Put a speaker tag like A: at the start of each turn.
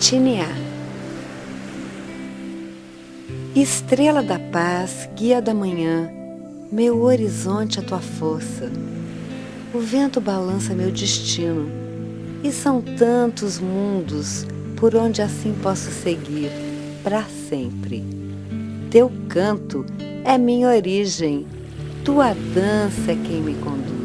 A: Tiniá. Estrela da paz, guia da manhã, meu horizonte a tua força. O vento balança meu destino, e são tantos mundos por onde assim posso seguir para sempre. Teu canto é minha origem, tua dança é quem me conduz.